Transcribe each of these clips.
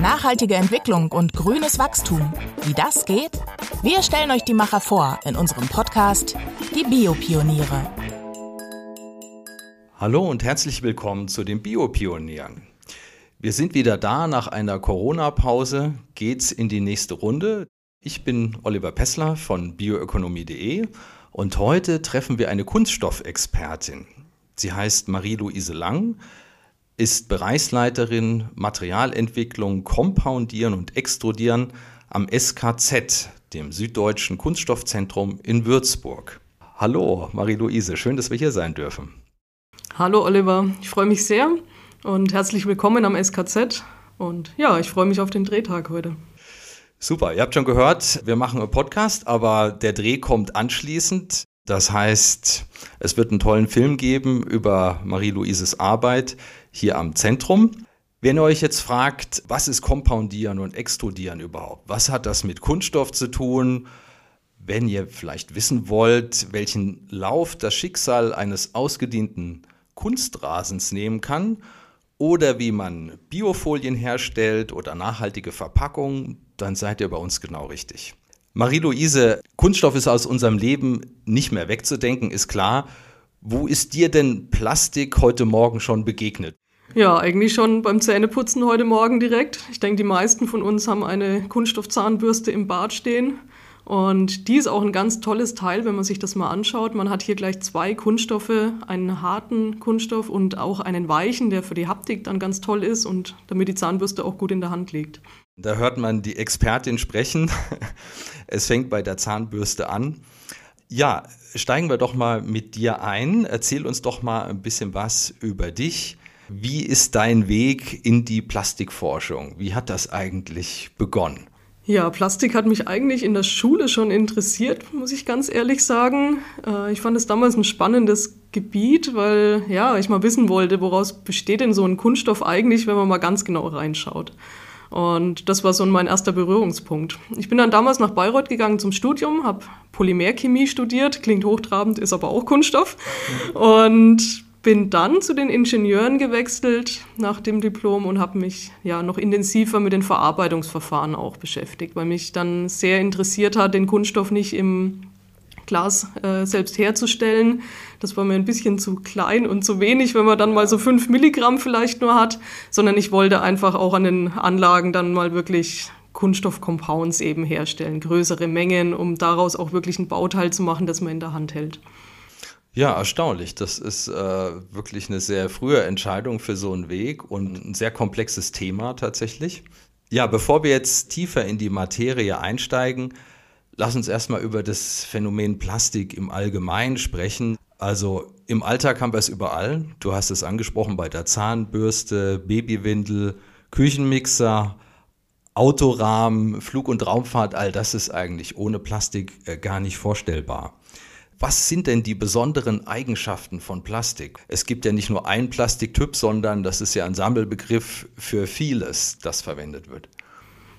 Nachhaltige Entwicklung und grünes Wachstum. Wie das geht? Wir stellen euch die Macher vor in unserem Podcast Die Biopioniere. Hallo und herzlich willkommen zu den Biopionieren. Wir sind wieder da nach einer Corona-Pause, geht's in die nächste Runde. Ich bin Oliver Pessler von bioökonomie.de und heute treffen wir eine Kunststoffexpertin. Sie heißt Marie-Louise Lang, ist Bereichsleiterin Materialentwicklung, Kompoundieren und Extrudieren am SKZ, dem Süddeutschen Kunststoffzentrum in Würzburg. Hallo, Marie-Louise, schön, dass wir hier sein dürfen. Hallo, Oliver, ich freue mich sehr und herzlich willkommen am SKZ. Und ja, ich freue mich auf den Drehtag heute. Super, ihr habt schon gehört, wir machen einen Podcast, aber der Dreh kommt anschließend. Das heißt, es wird einen tollen Film geben über Marie-Louises Arbeit hier am Zentrum. Wenn ihr euch jetzt fragt, was ist Kompoundieren und Extrudieren überhaupt? Was hat das mit Kunststoff zu tun? Wenn ihr vielleicht wissen wollt, welchen Lauf das Schicksal eines ausgedienten Kunstrasens nehmen kann oder wie man Biofolien herstellt oder nachhaltige Verpackungen, dann seid ihr bei uns genau richtig. Marie-Louise, Kunststoff ist aus unserem Leben nicht mehr wegzudenken, ist klar. Wo ist dir denn Plastik heute Morgen schon begegnet? Ja, eigentlich schon beim Zähneputzen heute Morgen direkt. Ich denke, die meisten von uns haben eine Kunststoffzahnbürste im Bad stehen. Und die ist auch ein ganz tolles Teil, wenn man sich das mal anschaut. Man hat hier gleich zwei Kunststoffe, einen harten Kunststoff und auch einen weichen, der für die Haptik dann ganz toll ist und damit die Zahnbürste auch gut in der Hand liegt. Da hört man die Expertin sprechen. Es fängt bei der Zahnbürste an. Ja, steigen wir doch mal mit dir ein. Erzähl uns doch mal ein bisschen was über dich. Wie ist dein Weg in die Plastikforschung? Wie hat das eigentlich begonnen? Ja, Plastik hat mich eigentlich in der Schule schon interessiert, muss ich ganz ehrlich sagen. Äh, ich fand es damals ein spannendes Gebiet, weil ja, ich mal wissen wollte, woraus besteht denn so ein Kunststoff eigentlich, wenn man mal ganz genau reinschaut. Und das war so mein erster Berührungspunkt. Ich bin dann damals nach Bayreuth gegangen zum Studium, habe Polymerchemie studiert, klingt hochtrabend, ist aber auch Kunststoff. Und bin dann zu den Ingenieuren gewechselt nach dem Diplom und habe mich ja noch intensiver mit den Verarbeitungsverfahren auch beschäftigt, weil mich dann sehr interessiert hat, den Kunststoff nicht im Glas äh, selbst herzustellen. Das war mir ein bisschen zu klein und zu wenig, wenn man dann mal so fünf Milligramm vielleicht nur hat, sondern ich wollte einfach auch an den Anlagen dann mal wirklich Kunststoffcompounds eben herstellen, größere Mengen, um daraus auch wirklich ein Bauteil zu machen, das man in der Hand hält. Ja, erstaunlich. Das ist äh, wirklich eine sehr frühe Entscheidung für so einen Weg und ein sehr komplexes Thema tatsächlich. Ja, bevor wir jetzt tiefer in die Materie einsteigen, Lass uns erstmal über das Phänomen Plastik im Allgemeinen sprechen. Also im Alltag haben wir es überall. Du hast es angesprochen bei der Zahnbürste, Babywindel, Küchenmixer, Autorahmen, Flug- und Raumfahrt, all das ist eigentlich ohne Plastik äh, gar nicht vorstellbar. Was sind denn die besonderen Eigenschaften von Plastik? Es gibt ja nicht nur einen Plastiktyp, sondern das ist ja ein Sammelbegriff für vieles, das verwendet wird.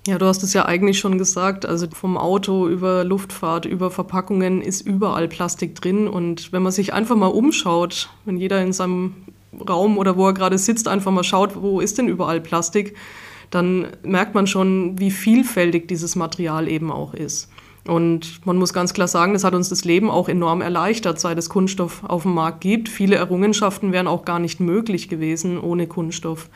Ja, du hast es ja eigentlich schon gesagt. Also vom Auto über Luftfahrt, über Verpackungen ist überall Plastik drin. Und wenn man sich einfach mal umschaut, wenn jeder in seinem Raum oder wo er gerade sitzt, einfach mal schaut, wo ist denn überall Plastik, dann merkt man schon, wie vielfältig dieses Material eben auch ist. Und man muss ganz klar sagen, das hat uns das Leben auch enorm erleichtert, seit es Kunststoff auf dem Markt gibt. Viele Errungenschaften wären auch gar nicht möglich gewesen ohne Kunststoff.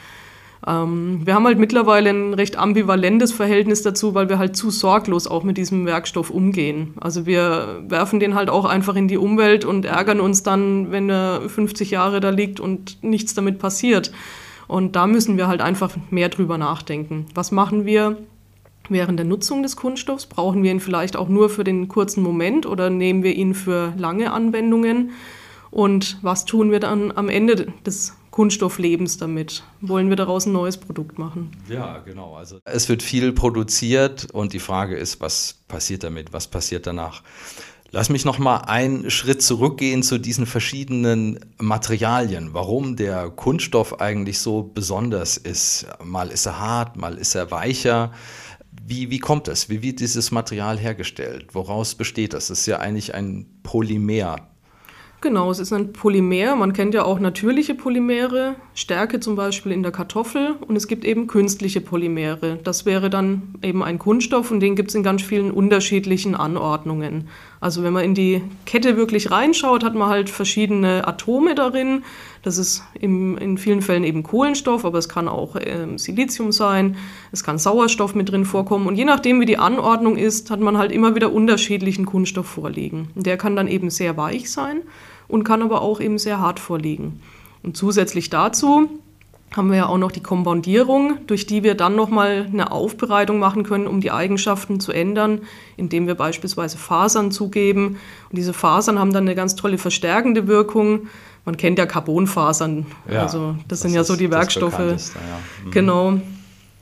Ähm, wir haben halt mittlerweile ein recht ambivalentes Verhältnis dazu, weil wir halt zu sorglos auch mit diesem Werkstoff umgehen. Also wir werfen den halt auch einfach in die Umwelt und ärgern uns dann, wenn er 50 Jahre da liegt und nichts damit passiert. Und da müssen wir halt einfach mehr drüber nachdenken. Was machen wir während der Nutzung des Kunststoffs? Brauchen wir ihn vielleicht auch nur für den kurzen Moment oder nehmen wir ihn für lange Anwendungen? Und was tun wir dann am Ende des Kunststofflebens damit? Wollen wir daraus ein neues Produkt machen? Ja, genau. Also es wird viel produziert und die Frage ist, was passiert damit? Was passiert danach? Lass mich noch mal einen Schritt zurückgehen zu diesen verschiedenen Materialien. Warum der Kunststoff eigentlich so besonders ist? Mal ist er hart, mal ist er weicher. Wie, wie kommt es? Wie wird dieses Material hergestellt? Woraus besteht das? Das ist ja eigentlich ein Polymer. Genau, es ist ein Polymer. Man kennt ja auch natürliche Polymere, Stärke zum Beispiel in der Kartoffel. Und es gibt eben künstliche Polymere. Das wäre dann eben ein Kunststoff und den gibt es in ganz vielen unterschiedlichen Anordnungen. Also wenn man in die Kette wirklich reinschaut, hat man halt verschiedene Atome darin. Das ist im, in vielen Fällen eben Kohlenstoff, aber es kann auch äh, Silizium sein, es kann Sauerstoff mit drin vorkommen. Und je nachdem, wie die Anordnung ist, hat man halt immer wieder unterschiedlichen Kunststoff vorliegen. Der kann dann eben sehr weich sein und kann aber auch eben sehr hart vorliegen. Und zusätzlich dazu haben wir ja auch noch die Kompoundierung, durch die wir dann nochmal eine Aufbereitung machen können, um die Eigenschaften zu ändern, indem wir beispielsweise Fasern zugeben. Und diese Fasern haben dann eine ganz tolle verstärkende Wirkung. Man kennt ja Carbonfasern, ja, also das, das sind ja so die Werkstoffe. Ja. Mhm. Genau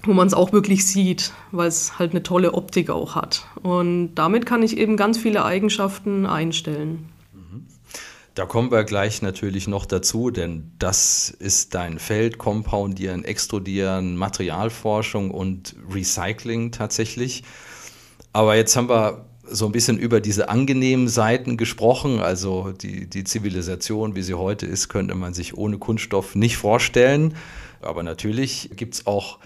wo man es auch wirklich sieht, weil es halt eine tolle Optik auch hat. Und damit kann ich eben ganz viele Eigenschaften einstellen. Da kommen wir gleich natürlich noch dazu, denn das ist dein Feld, Compoundieren, Extrudieren, Materialforschung und Recycling tatsächlich. Aber jetzt haben wir so ein bisschen über diese angenehmen Seiten gesprochen. Also die, die Zivilisation, wie sie heute ist, könnte man sich ohne Kunststoff nicht vorstellen. Aber natürlich gibt es auch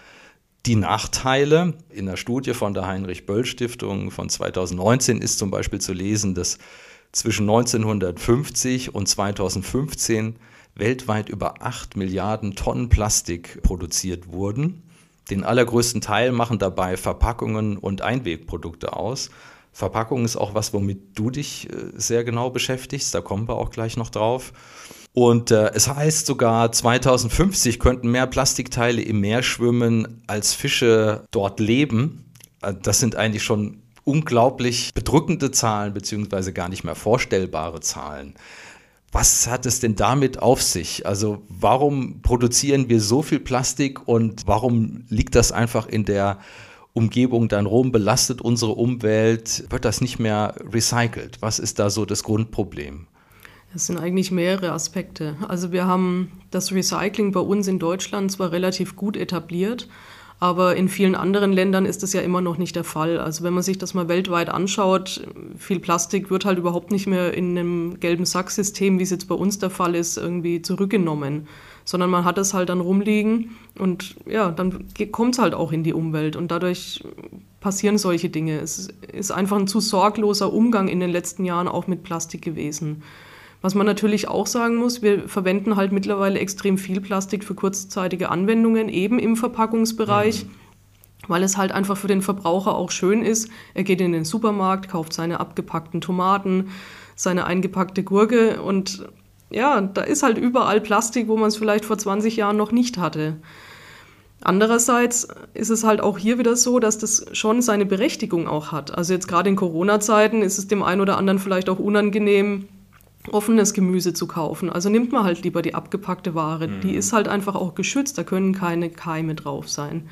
die Nachteile. In der Studie von der Heinrich-Böll-Stiftung von 2019 ist zum Beispiel zu lesen, dass zwischen 1950 und 2015 weltweit über 8 Milliarden Tonnen Plastik produziert wurden. Den allergrößten Teil machen dabei Verpackungen und Einwegprodukte aus. Verpackung ist auch was, womit du dich äh, sehr genau beschäftigst. Da kommen wir auch gleich noch drauf. Und äh, es heißt sogar, 2050 könnten mehr Plastikteile im Meer schwimmen, als Fische dort leben. Äh, das sind eigentlich schon unglaublich bedrückende Zahlen, beziehungsweise gar nicht mehr vorstellbare Zahlen. Was hat es denn damit auf sich? Also warum produzieren wir so viel Plastik und warum liegt das einfach in der Umgebung dann rum, belastet unsere Umwelt, wird das nicht mehr recycelt? Was ist da so das Grundproblem? Es sind eigentlich mehrere Aspekte. Also wir haben das Recycling bei uns in Deutschland zwar relativ gut etabliert, aber in vielen anderen Ländern ist das ja immer noch nicht der Fall. Also wenn man sich das mal weltweit anschaut, viel Plastik wird halt überhaupt nicht mehr in einem gelben Sacksystem, wie es jetzt bei uns der Fall ist, irgendwie zurückgenommen. Sondern man hat es halt dann rumliegen und ja, dann kommt es halt auch in die Umwelt und dadurch passieren solche Dinge. Es ist einfach ein zu sorgloser Umgang in den letzten Jahren auch mit Plastik gewesen. Was man natürlich auch sagen muss, wir verwenden halt mittlerweile extrem viel Plastik für kurzzeitige Anwendungen, eben im Verpackungsbereich. Mhm weil es halt einfach für den Verbraucher auch schön ist. Er geht in den Supermarkt, kauft seine abgepackten Tomaten, seine eingepackte Gurke und ja, da ist halt überall Plastik, wo man es vielleicht vor 20 Jahren noch nicht hatte. Andererseits ist es halt auch hier wieder so, dass das schon seine Berechtigung auch hat. Also jetzt gerade in Corona-Zeiten ist es dem einen oder anderen vielleicht auch unangenehm, offenes Gemüse zu kaufen. Also nimmt man halt lieber die abgepackte Ware. Mhm. Die ist halt einfach auch geschützt, da können keine Keime drauf sein.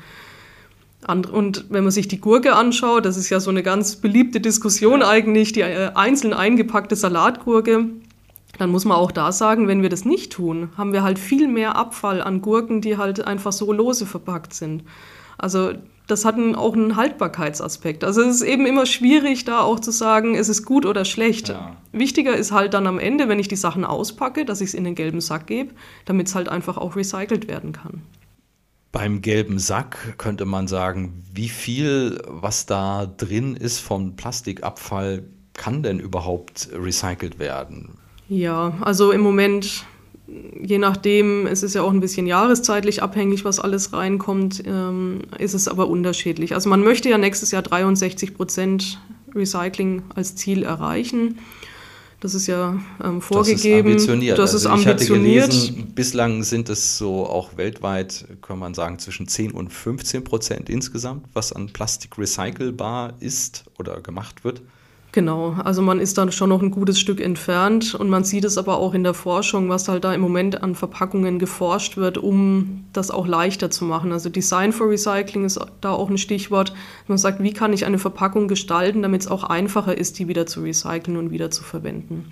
Und wenn man sich die Gurke anschaut, das ist ja so eine ganz beliebte Diskussion eigentlich, die äh, einzeln eingepackte Salatgurke, dann muss man auch da sagen, wenn wir das nicht tun, haben wir halt viel mehr Abfall an Gurken, die halt einfach so lose verpackt sind. Also das hat einen, auch einen Haltbarkeitsaspekt. Also es ist eben immer schwierig, da auch zu sagen, es ist gut oder schlecht. Ja. Wichtiger ist halt dann am Ende, wenn ich die Sachen auspacke, dass ich es in den gelben Sack gebe, damit es halt einfach auch recycelt werden kann. Beim gelben Sack könnte man sagen, wie viel, was da drin ist von Plastikabfall, kann denn überhaupt recycelt werden? Ja, also im Moment je nachdem, es ist ja auch ein bisschen jahreszeitlich abhängig, was alles reinkommt, ähm, ist es aber unterschiedlich. Also man möchte ja nächstes Jahr 63 Prozent Recycling als Ziel erreichen. Das ist ja ähm, vorgegeben. Das ist ambitioniert. Das also ist ich ambitioniert. hatte gelesen, bislang sind es so auch weltweit, kann man sagen, zwischen 10 und 15 Prozent insgesamt, was an Plastik recycelbar ist oder gemacht wird. Genau, also man ist dann schon noch ein gutes Stück entfernt und man sieht es aber auch in der Forschung, was halt da im Moment an Verpackungen geforscht wird, um das auch leichter zu machen. Also Design for Recycling ist da auch ein Stichwort. Man sagt, wie kann ich eine Verpackung gestalten, damit es auch einfacher ist, die wieder zu recyceln und wieder zu verwenden.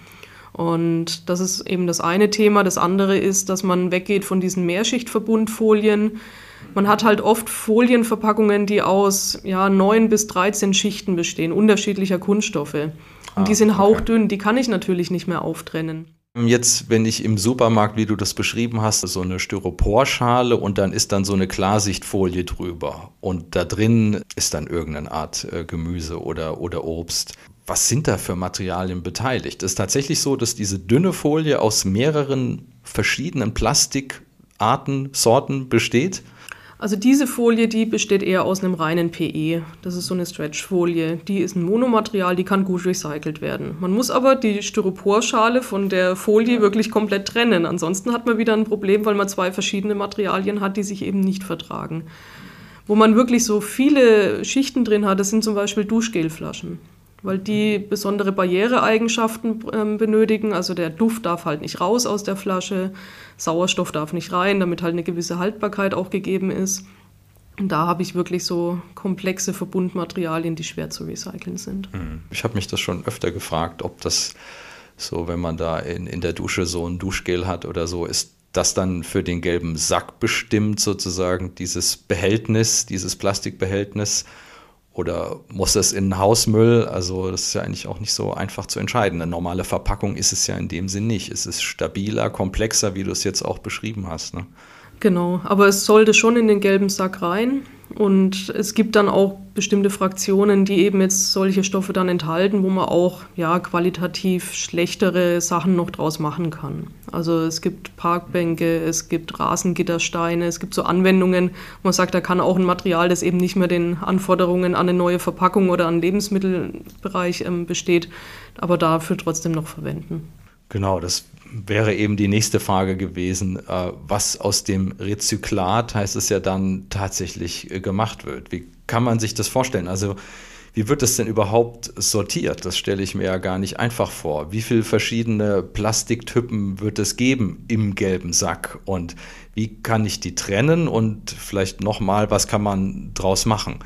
Und das ist eben das eine Thema. Das andere ist, dass man weggeht von diesen Mehrschichtverbundfolien man hat halt oft Folienverpackungen, die aus ja, 9 bis 13 Schichten bestehen, unterschiedlicher Kunststoffe. Und ah, die sind hauchdünn, die kann ich natürlich nicht mehr auftrennen. Jetzt, wenn ich im Supermarkt, wie du das beschrieben hast, so eine Styroporschale und dann ist dann so eine Klarsichtfolie drüber und da drin ist dann irgendeine Art äh, Gemüse oder, oder Obst. Was sind da für Materialien beteiligt? Es ist tatsächlich so, dass diese dünne Folie aus mehreren verschiedenen Plastikarten, Sorten besteht. Also diese Folie, die besteht eher aus einem reinen PE. Das ist so eine Stretchfolie. Die ist ein Monomaterial, die kann gut recycelt werden. Man muss aber die Styroporschale von der Folie wirklich komplett trennen. Ansonsten hat man wieder ein Problem, weil man zwei verschiedene Materialien hat, die sich eben nicht vertragen. Wo man wirklich so viele Schichten drin hat, das sind zum Beispiel Duschgelflaschen weil die besondere Barriereeigenschaften ähm, benötigen. Also der Duft darf halt nicht raus aus der Flasche, Sauerstoff darf nicht rein, damit halt eine gewisse Haltbarkeit auch gegeben ist. Und da habe ich wirklich so komplexe Verbundmaterialien, die schwer zu recyceln sind. Hm. Ich habe mich das schon öfter gefragt, ob das so, wenn man da in, in der Dusche so ein Duschgel hat oder so, ist das dann für den gelben Sack bestimmt, sozusagen, dieses Behältnis, dieses Plastikbehältnis? Oder muss das in Hausmüll? Also das ist ja eigentlich auch nicht so einfach zu entscheiden. Eine normale Verpackung ist es ja in dem Sinn nicht. Es ist stabiler, komplexer, wie du es jetzt auch beschrieben hast. Ne? Genau, aber es sollte schon in den gelben Sack rein. Und es gibt dann auch bestimmte Fraktionen, die eben jetzt solche Stoffe dann enthalten, wo man auch ja, qualitativ schlechtere Sachen noch draus machen kann. Also es gibt Parkbänke, es gibt Rasengittersteine, es gibt so Anwendungen, wo man sagt, da kann auch ein Material, das eben nicht mehr den Anforderungen an eine neue Verpackung oder an den Lebensmittelbereich ähm, besteht, aber dafür trotzdem noch verwenden. Genau, das wäre eben die nächste Frage gewesen, äh, was aus dem Rezyklat, heißt es ja dann, tatsächlich äh, gemacht wird. Wie kann man sich das vorstellen? Also wie wird das denn überhaupt sortiert? Das stelle ich mir ja gar nicht einfach vor. Wie viele verschiedene Plastiktypen wird es geben im gelben Sack? Und wie kann ich die trennen? Und vielleicht nochmal, was kann man draus machen?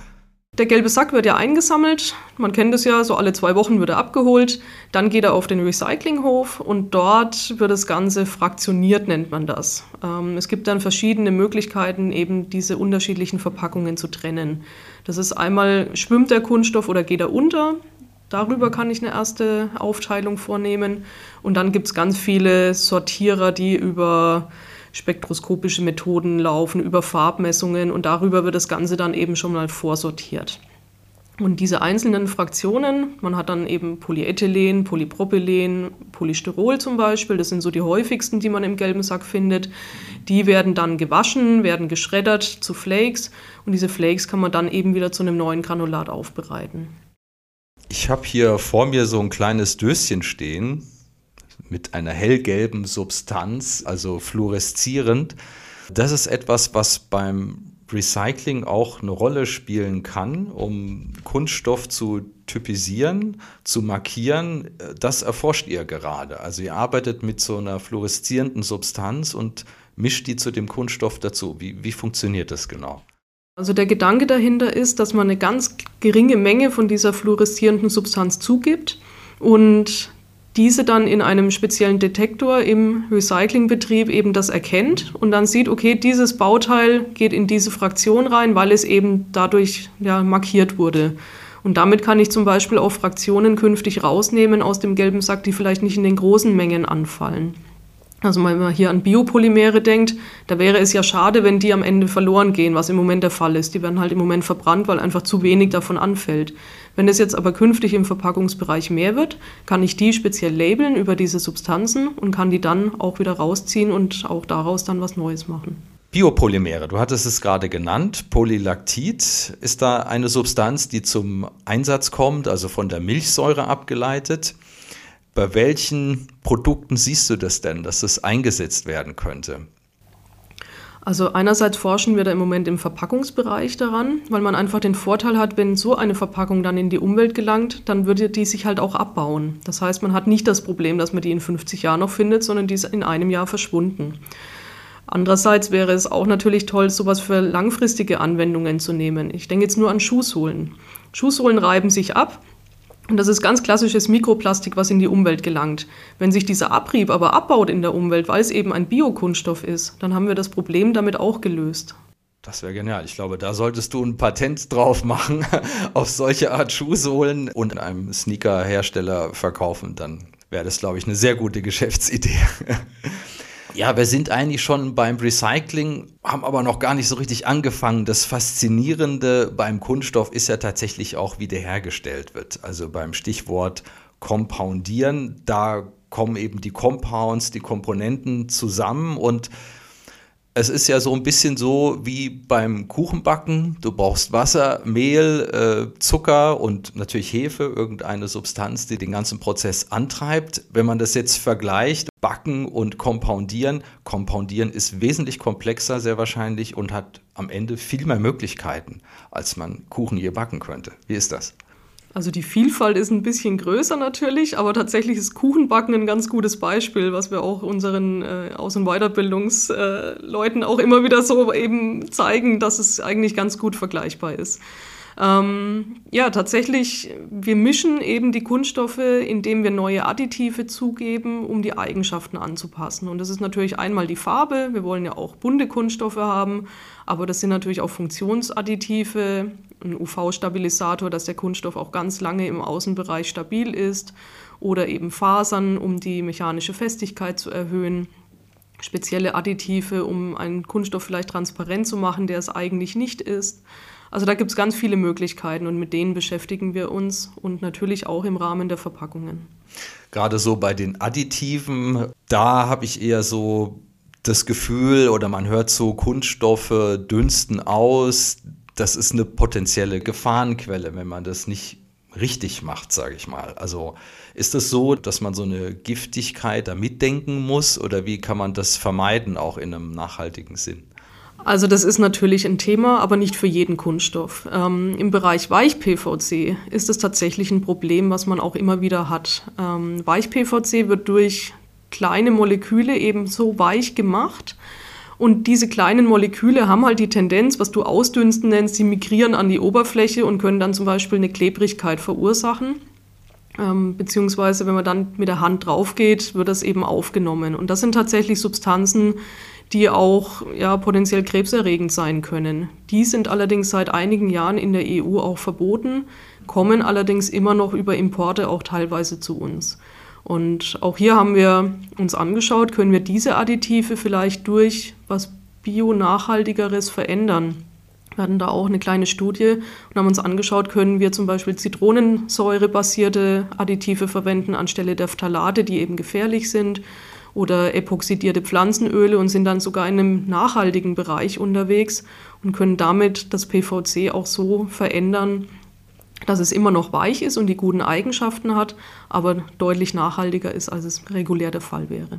Der gelbe Sack wird ja eingesammelt. Man kennt es ja, so alle zwei Wochen wird er abgeholt. Dann geht er auf den Recyclinghof und dort wird das Ganze fraktioniert, nennt man das. Ähm, es gibt dann verschiedene Möglichkeiten, eben diese unterschiedlichen Verpackungen zu trennen. Das ist einmal, schwimmt der Kunststoff oder geht er unter? Darüber kann ich eine erste Aufteilung vornehmen. Und dann gibt es ganz viele Sortierer, die über spektroskopische Methoden laufen, über Farbmessungen und darüber wird das Ganze dann eben schon mal vorsortiert. Und diese einzelnen Fraktionen, man hat dann eben Polyethylen, Polypropylen, Polystyrol zum Beispiel, das sind so die häufigsten, die man im gelben Sack findet. Die werden dann gewaschen, werden geschreddert zu Flakes und diese Flakes kann man dann eben wieder zu einem neuen Granulat aufbereiten. Ich habe hier vor mir so ein kleines Döschen stehen mit einer hellgelben Substanz, also fluoreszierend. Das ist etwas, was beim Recycling auch eine Rolle spielen kann, um Kunststoff zu typisieren, zu markieren. Das erforscht ihr gerade. Also ihr arbeitet mit so einer fluoreszierenden Substanz und mischt die zu dem Kunststoff dazu. Wie, wie funktioniert das genau? Also der Gedanke dahinter ist, dass man eine ganz geringe Menge von dieser fluoreszierenden Substanz zugibt und diese dann in einem speziellen Detektor im Recyclingbetrieb eben das erkennt und dann sieht, okay, dieses Bauteil geht in diese Fraktion rein, weil es eben dadurch ja, markiert wurde. Und damit kann ich zum Beispiel auch Fraktionen künftig rausnehmen aus dem gelben Sack, die vielleicht nicht in den großen Mengen anfallen. Also wenn man hier an Biopolymere denkt, da wäre es ja schade, wenn die am Ende verloren gehen, was im Moment der Fall ist. Die werden halt im Moment verbrannt, weil einfach zu wenig davon anfällt. Wenn es jetzt aber künftig im Verpackungsbereich mehr wird, kann ich die speziell labeln über diese Substanzen und kann die dann auch wieder rausziehen und auch daraus dann was Neues machen. Biopolymere, du hattest es gerade genannt. Polylactit ist da eine Substanz, die zum Einsatz kommt, also von der Milchsäure abgeleitet. Bei welchen Produkten siehst du das denn, dass das eingesetzt werden könnte? Also einerseits forschen wir da im Moment im Verpackungsbereich daran, weil man einfach den Vorteil hat, wenn so eine Verpackung dann in die Umwelt gelangt, dann würde die sich halt auch abbauen. Das heißt, man hat nicht das Problem, dass man die in 50 Jahren noch findet, sondern die ist in einem Jahr verschwunden. Andererseits wäre es auch natürlich toll, sowas für langfristige Anwendungen zu nehmen. Ich denke jetzt nur an Schuhsohlen. Schuhsohlen reiben sich ab, und das ist ganz klassisches Mikroplastik, was in die Umwelt gelangt. Wenn sich dieser Abrieb aber abbaut in der Umwelt, weil es eben ein Biokunststoff ist, dann haben wir das Problem damit auch gelöst. Das wäre genial. Ich glaube, da solltest du ein Patent drauf machen, auf solche Art Schuhsohlen und einem Sneaker-Hersteller verkaufen. Dann wäre das, glaube ich, eine sehr gute Geschäftsidee. Ja, wir sind eigentlich schon beim Recycling, haben aber noch gar nicht so richtig angefangen. Das Faszinierende beim Kunststoff ist ja tatsächlich auch, wie der hergestellt wird. Also beim Stichwort Compoundieren, da kommen eben die Compounds, die Komponenten zusammen und es ist ja so ein bisschen so wie beim Kuchenbacken. Du brauchst Wasser, Mehl, äh, Zucker und natürlich Hefe, irgendeine Substanz, die den ganzen Prozess antreibt. Wenn man das jetzt vergleicht, Backen und Compoundieren, Compoundieren ist wesentlich komplexer sehr wahrscheinlich und hat am Ende viel mehr Möglichkeiten, als man Kuchen je backen könnte. Wie ist das? Also die Vielfalt ist ein bisschen größer natürlich, aber tatsächlich ist Kuchenbacken ein ganz gutes Beispiel, was wir auch unseren äh, Aus- und Weiterbildungsleuten auch immer wieder so eben zeigen, dass es eigentlich ganz gut vergleichbar ist. Ähm, ja, tatsächlich, wir mischen eben die Kunststoffe, indem wir neue Additive zugeben, um die Eigenschaften anzupassen. Und das ist natürlich einmal die Farbe. Wir wollen ja auch bunte Kunststoffe haben, aber das sind natürlich auch Funktionsadditive, ein UV-Stabilisator, dass der Kunststoff auch ganz lange im Außenbereich stabil ist oder eben Fasern, um die mechanische Festigkeit zu erhöhen spezielle Additive, um einen Kunststoff vielleicht transparent zu machen, der es eigentlich nicht ist. Also da gibt es ganz viele Möglichkeiten und mit denen beschäftigen wir uns und natürlich auch im Rahmen der Verpackungen. Gerade so bei den Additiven, da habe ich eher so das Gefühl oder man hört so Kunststoffe dünsten aus. Das ist eine potenzielle Gefahrenquelle, wenn man das nicht richtig macht, sage ich mal. Also ist es das so, dass man so eine Giftigkeit da mitdenken muss oder wie kann man das vermeiden, auch in einem nachhaltigen Sinn? Also das ist natürlich ein Thema, aber nicht für jeden Kunststoff. Ähm, Im Bereich Weich-PVC ist es tatsächlich ein Problem, was man auch immer wieder hat. Ähm, Weich-PVC wird durch kleine Moleküle eben so weich gemacht. Und diese kleinen Moleküle haben halt die Tendenz, was du Ausdünsten nennst, sie migrieren an die Oberfläche und können dann zum Beispiel eine Klebrigkeit verursachen. Ähm, beziehungsweise, wenn man dann mit der Hand drauf geht, wird das eben aufgenommen. Und das sind tatsächlich Substanzen, die auch ja, potenziell krebserregend sein können. Die sind allerdings seit einigen Jahren in der EU auch verboten, kommen allerdings immer noch über Importe auch teilweise zu uns. Und auch hier haben wir uns angeschaut, können wir diese Additive vielleicht durch was bio-nachhaltigeres verändern. Wir hatten da auch eine kleine Studie und haben uns angeschaut, können wir zum Beispiel Zitronensäure-basierte Additive verwenden anstelle der Phthalate, die eben gefährlich sind oder epoxidierte Pflanzenöle und sind dann sogar in einem nachhaltigen Bereich unterwegs und können damit das PVC auch so verändern, dass es immer noch weich ist und die guten Eigenschaften hat, aber deutlich nachhaltiger ist, als es regulär der Fall wäre.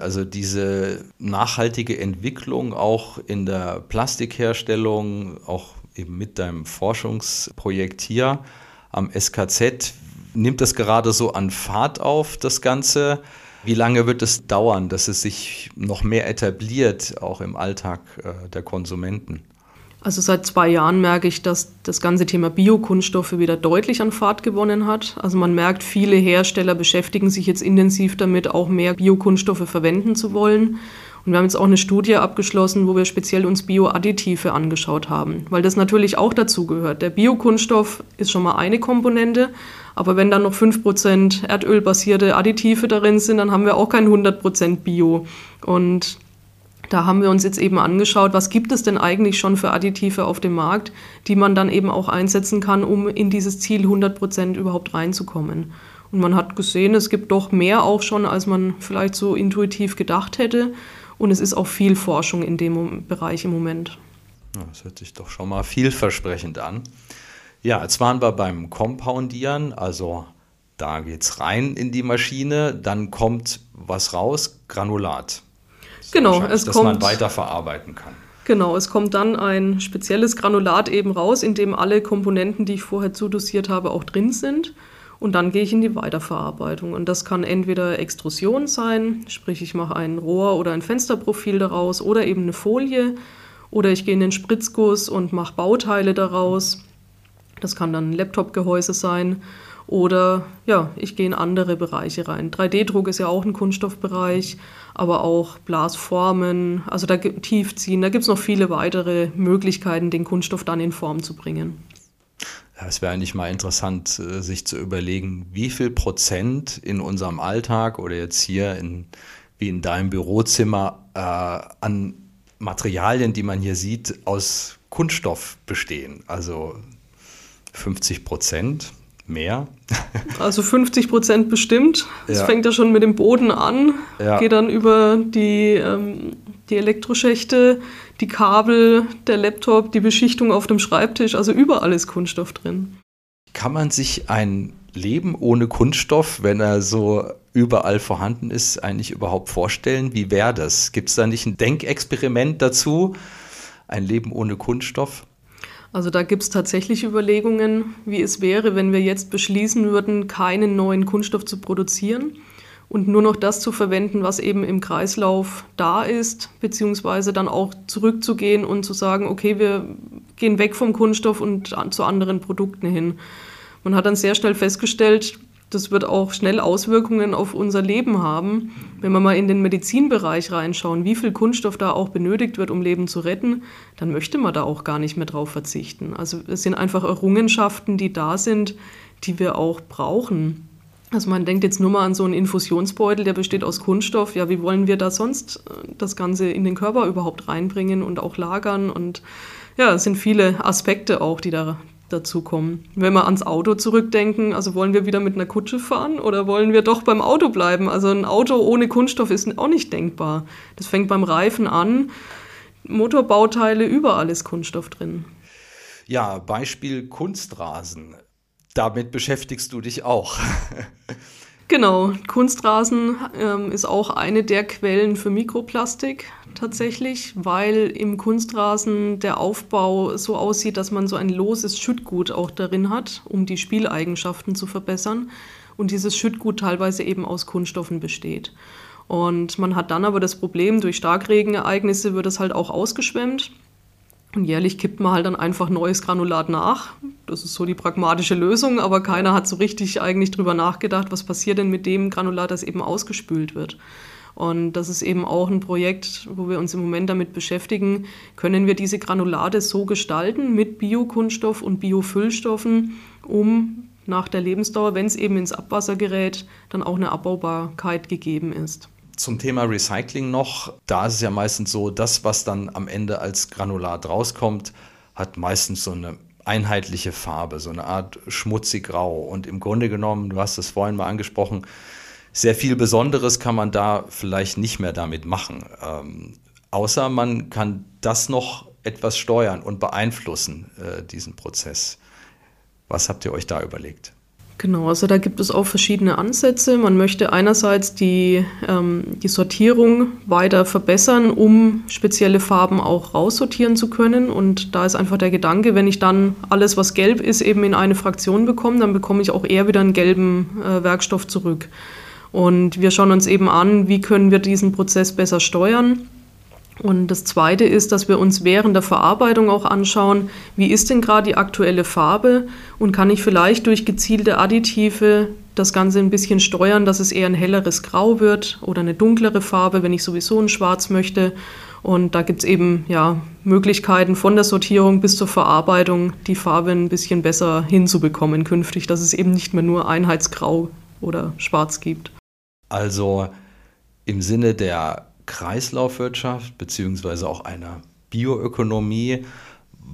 Also diese nachhaltige Entwicklung auch in der Plastikherstellung, auch eben mit deinem Forschungsprojekt hier am SKZ, nimmt das gerade so an Fahrt auf, das Ganze? Wie lange wird es dauern, dass es sich noch mehr etabliert, auch im Alltag äh, der Konsumenten? Also seit zwei Jahren merke ich, dass das ganze Thema Biokunststoffe wieder deutlich an Fahrt gewonnen hat. Also man merkt, viele Hersteller beschäftigen sich jetzt intensiv damit, auch mehr Biokunststoffe verwenden zu wollen. Und wir haben jetzt auch eine Studie abgeschlossen, wo wir speziell uns Bioadditive angeschaut haben, weil das natürlich auch dazu gehört. Der Biokunststoff ist schon mal eine Komponente, aber wenn dann noch 5% erdölbasierte Additive darin sind, dann haben wir auch kein 100% Bio. Und da haben wir uns jetzt eben angeschaut, was gibt es denn eigentlich schon für Additive auf dem Markt, die man dann eben auch einsetzen kann, um in dieses Ziel 100% überhaupt reinzukommen. Und man hat gesehen, es gibt doch mehr auch schon, als man vielleicht so intuitiv gedacht hätte. Und es ist auch viel Forschung in dem Bereich im Moment. Das hört sich doch schon mal vielversprechend an. Ja, jetzt waren wir beim Compoundieren, also da geht es rein in die Maschine, dann kommt was raus, Granulat. Genau, es dass kommt, man weiterverarbeiten kann. Genau, es kommt dann ein spezielles Granulat eben raus, in dem alle Komponenten, die ich vorher zudosiert habe, auch drin sind. Und dann gehe ich in die Weiterverarbeitung. Und das kann entweder Extrusion sein, sprich ich mache ein Rohr oder ein Fensterprofil daraus oder eben eine Folie. Oder ich gehe in den Spritzguss und mache Bauteile daraus. Das kann dann ein Laptop-Gehäuse sein. Oder ja, ich gehe in andere Bereiche rein. 3D-Druck ist ja auch ein Kunststoffbereich, aber auch Blasformen, also da tiefziehen, da gibt es noch viele weitere Möglichkeiten, den Kunststoff dann in Form zu bringen. Es wäre eigentlich mal interessant, äh, sich zu überlegen, wie viel Prozent in unserem Alltag oder jetzt hier in, wie in deinem Bürozimmer äh, an Materialien, die man hier sieht, aus Kunststoff bestehen. Also 50 Prozent mehr. Also 50 Prozent bestimmt. Es ja. fängt ja schon mit dem Boden an, ja. geht dann über die, ähm, die Elektroschächte, die Kabel, der Laptop, die Beschichtung auf dem Schreibtisch. Also überall ist Kunststoff drin. Kann man sich ein Leben ohne Kunststoff, wenn er so überall vorhanden ist, eigentlich überhaupt vorstellen? Wie wäre das? Gibt es da nicht ein Denkexperiment dazu? Ein Leben ohne Kunststoff? Also da gibt es tatsächlich Überlegungen, wie es wäre, wenn wir jetzt beschließen würden, keinen neuen Kunststoff zu produzieren und nur noch das zu verwenden, was eben im Kreislauf da ist, beziehungsweise dann auch zurückzugehen und zu sagen, okay, wir gehen weg vom Kunststoff und zu anderen Produkten hin. Man hat dann sehr schnell festgestellt, das wird auch schnell Auswirkungen auf unser Leben haben. Wenn wir mal in den Medizinbereich reinschauen, wie viel Kunststoff da auch benötigt wird, um Leben zu retten, dann möchte man da auch gar nicht mehr drauf verzichten. Also es sind einfach Errungenschaften, die da sind, die wir auch brauchen. Also man denkt jetzt nur mal an so einen Infusionsbeutel, der besteht aus Kunststoff. Ja, wie wollen wir da sonst äh, das Ganze in den Körper überhaupt reinbringen und auch lagern? Und ja, es sind viele Aspekte auch, die da, dazu kommen. Wenn wir ans Auto zurückdenken, also wollen wir wieder mit einer Kutsche fahren oder wollen wir doch beim Auto bleiben? Also ein Auto ohne Kunststoff ist auch nicht denkbar. Das fängt beim Reifen an. Motorbauteile, überall ist Kunststoff drin. Ja, Beispiel Kunstrasen. Damit beschäftigst du dich auch. Genau, Kunstrasen ähm, ist auch eine der Quellen für Mikroplastik tatsächlich, weil im Kunstrasen der Aufbau so aussieht, dass man so ein loses Schüttgut auch darin hat, um die Spieleigenschaften zu verbessern und dieses Schüttgut teilweise eben aus Kunststoffen besteht. Und man hat dann aber das Problem, durch Starkregenereignisse wird es halt auch ausgeschwemmt und jährlich kippt man halt dann einfach neues Granulat nach. Das ist so die pragmatische Lösung, aber keiner hat so richtig eigentlich drüber nachgedacht, was passiert denn mit dem Granulat, das eben ausgespült wird. Und das ist eben auch ein Projekt, wo wir uns im Moment damit beschäftigen, können wir diese Granulate so gestalten mit Biokunststoff und Biofüllstoffen, um nach der Lebensdauer, wenn es eben ins Abwasser gerät, dann auch eine Abbaubarkeit gegeben ist. Zum Thema Recycling noch, da ist es ja meistens so, das, was dann am Ende als Granulat rauskommt, hat meistens so eine einheitliche Farbe, so eine Art schmutzig grau. Und im Grunde genommen, du hast es vorhin mal angesprochen, sehr viel Besonderes kann man da vielleicht nicht mehr damit machen. Ähm, außer man kann das noch etwas steuern und beeinflussen, äh, diesen Prozess. Was habt ihr euch da überlegt? Genau, also da gibt es auch verschiedene Ansätze. Man möchte einerseits die, ähm, die Sortierung weiter verbessern, um spezielle Farben auch raussortieren zu können. Und da ist einfach der Gedanke, wenn ich dann alles, was gelb ist, eben in eine Fraktion bekomme, dann bekomme ich auch eher wieder einen gelben äh, Werkstoff zurück. Und wir schauen uns eben an, wie können wir diesen Prozess besser steuern. Und das Zweite ist, dass wir uns während der Verarbeitung auch anschauen, wie ist denn gerade die aktuelle Farbe und kann ich vielleicht durch gezielte Additive das Ganze ein bisschen steuern, dass es eher ein helleres Grau wird oder eine dunklere Farbe, wenn ich sowieso ein Schwarz möchte. Und da gibt es eben ja, Möglichkeiten von der Sortierung bis zur Verarbeitung, die Farbe ein bisschen besser hinzubekommen künftig, dass es eben nicht mehr nur Einheitsgrau oder Schwarz gibt. Also im Sinne der Kreislaufwirtschaft beziehungsweise auch einer Bioökonomie.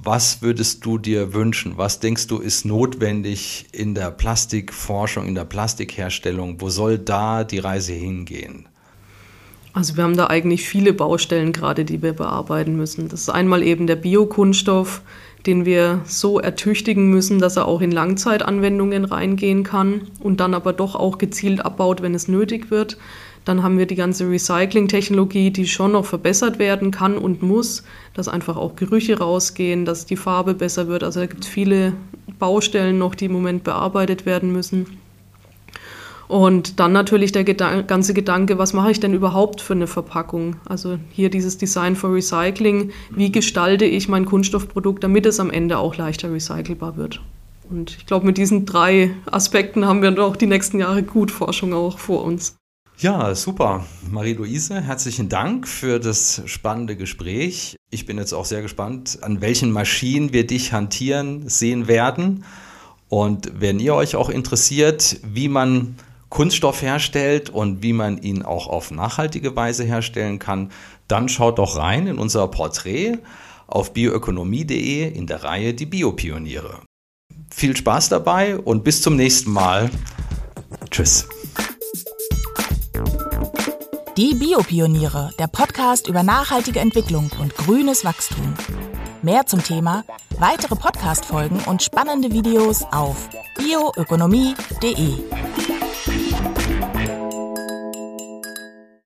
Was würdest du dir wünschen? Was denkst du ist notwendig in der Plastikforschung, in der Plastikherstellung? Wo soll da die Reise hingehen? Also wir haben da eigentlich viele Baustellen gerade, die wir bearbeiten müssen. Das ist einmal eben der Biokunststoff, den wir so ertüchtigen müssen, dass er auch in Langzeitanwendungen reingehen kann und dann aber doch auch gezielt abbaut, wenn es nötig wird. Dann haben wir die ganze Recycling-Technologie, die schon noch verbessert werden kann und muss, dass einfach auch Gerüche rausgehen, dass die Farbe besser wird. Also da gibt es viele Baustellen noch, die im Moment bearbeitet werden müssen. Und dann natürlich der Gedan ganze Gedanke, was mache ich denn überhaupt für eine Verpackung? Also hier dieses Design for Recycling, wie gestalte ich mein Kunststoffprodukt, damit es am Ende auch leichter recycelbar wird? Und ich glaube, mit diesen drei Aspekten haben wir noch die nächsten Jahre gut Forschung auch vor uns. Ja, super. Marie-Louise, herzlichen Dank für das spannende Gespräch. Ich bin jetzt auch sehr gespannt, an welchen Maschinen wir dich hantieren sehen werden. Und wenn ihr euch auch interessiert, wie man Kunststoff herstellt und wie man ihn auch auf nachhaltige Weise herstellen kann, dann schaut doch rein in unser Porträt auf bioökonomie.de in der Reihe Die Biopioniere. Viel Spaß dabei und bis zum nächsten Mal. Tschüss. Die Biopioniere, der Podcast über nachhaltige Entwicklung und grünes Wachstum. Mehr zum Thema, weitere Podcast-Folgen und spannende Videos auf bioökonomie.de.